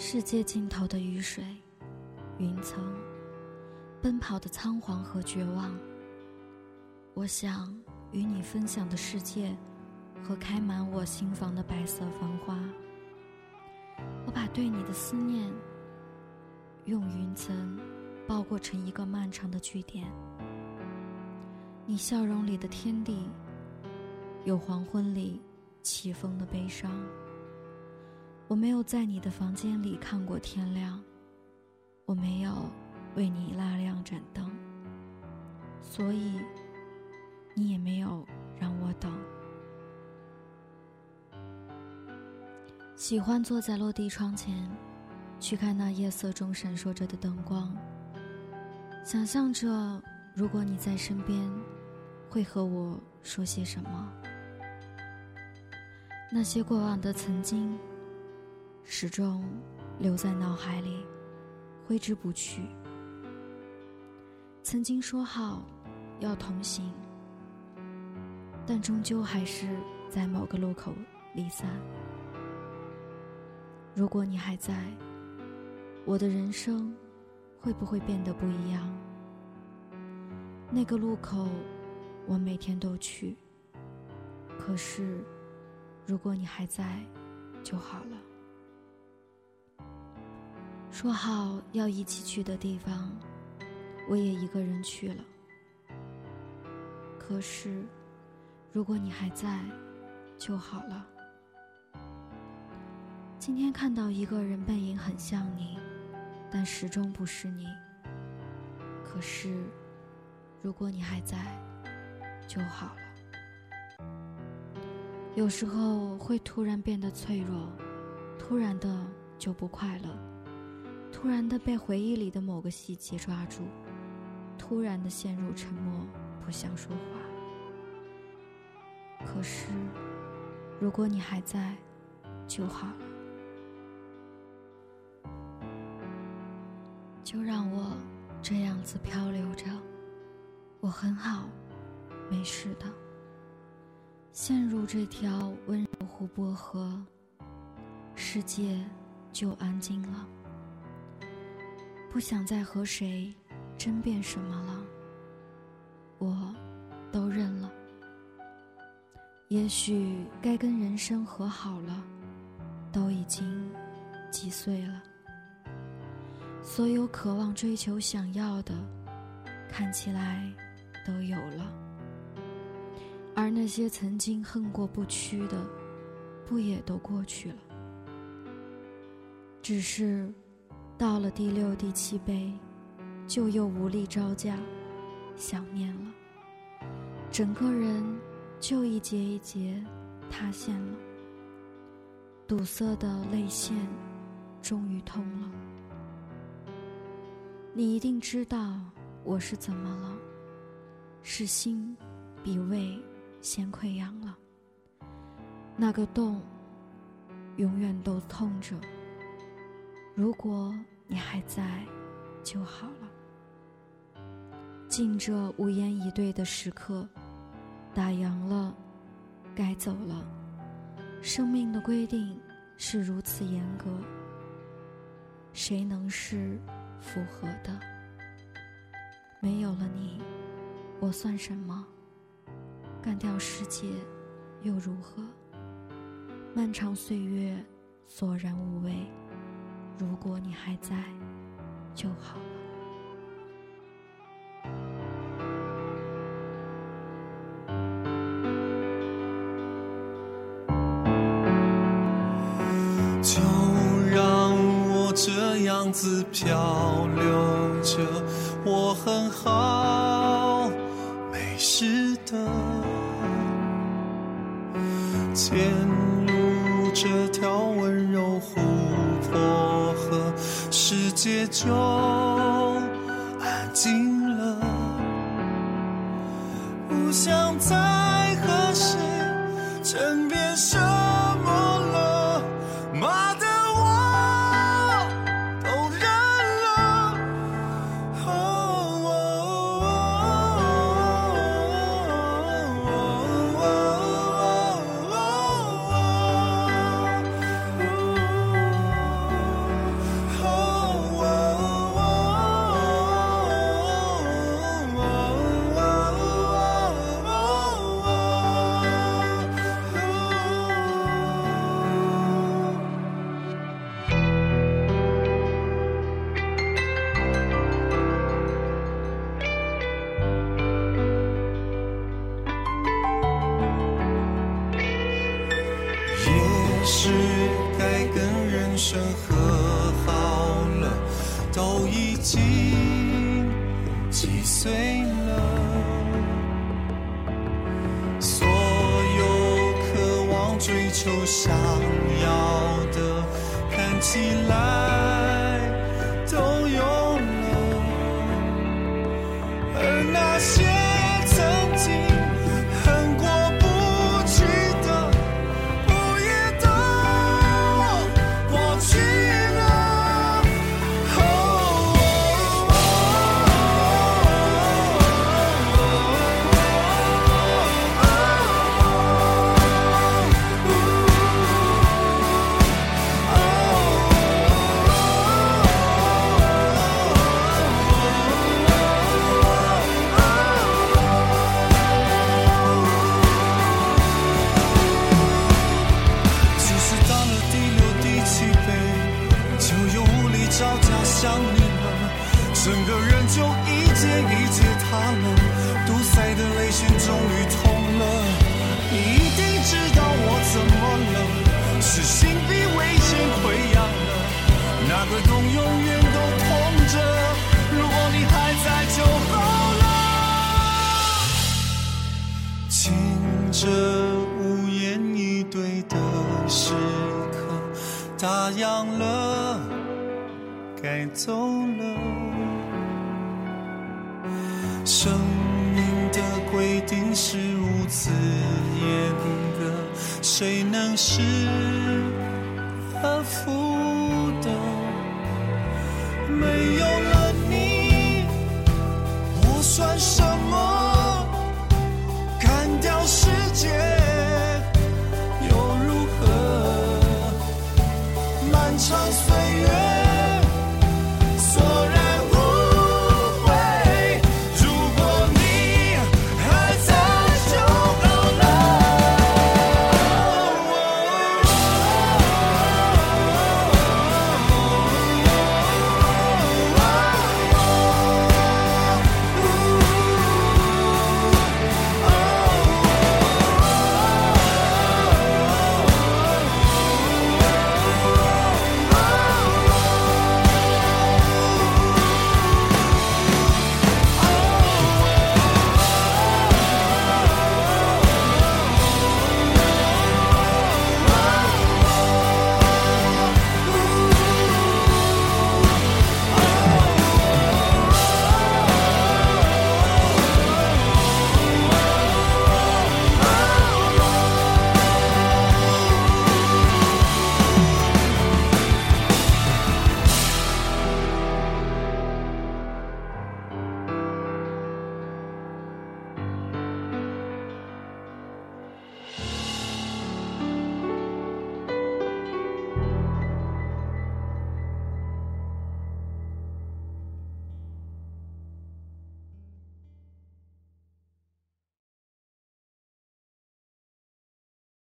世界尽头的雨水、云层，奔跑的仓皇和绝望。我想与你分享的世界，和开满我心房的白色繁花。我把对你的思念，用云层包裹成一个漫长的句点。你笑容里的天地，有黄昏里起风的悲伤。我没有在你的房间里看过天亮，我没有为你拉亮盏灯，所以你也没有让我等。喜欢坐在落地窗前，去看那夜色中闪烁着的灯光，想象着如果你在身边，会和我说些什么。那些过往的曾经。始终留在脑海里，挥之不去。曾经说好要同行，但终究还是在某个路口离散。如果你还在，我的人生会不会变得不一样？那个路口，我每天都去。可是，如果你还在，就好了。说好要一起去的地方，我也一个人去了。可是，如果你还在，就好了。今天看到一个人背影很像你，但始终不是你。可是，如果你还在，就好了。有时候会突然变得脆弱，突然的就不快乐。突然的被回忆里的某个细节抓住，突然的陷入沉默，不想说话。可是，如果你还在，就好了。就让我这样子漂流着，我很好，没事的。陷入这条温柔湖泊河，世界就安静了。不想再和谁争辩什么了，我都认了。也许该跟人生和好了，都已经几岁了。所有渴望、追求、想要的，看起来都有了。而那些曾经恨过不屈的，不也都过去了？只是。到了第六、第七杯，就又无力招架，想念了，整个人就一节一节塌陷了，堵塞的泪腺终于通了。你一定知道我是怎么了，是心比胃先溃疡了，那个洞永远都痛着。如果你还在，就好了。敬这无言以对的时刻，打烊了，该走了。生命的规定是如此严格，谁能是符合的？没有了你，我算什么？干掉世界又如何？漫长岁月，索然无味。如果你还在，就好了。就让我这样子漂流着，我很好，没事的。潜入这条解救。和好了，都已经几岁了？所有渴望、追求、想要的，看起来。打烊了该走了。生命的规定是如此严格谁能是阿福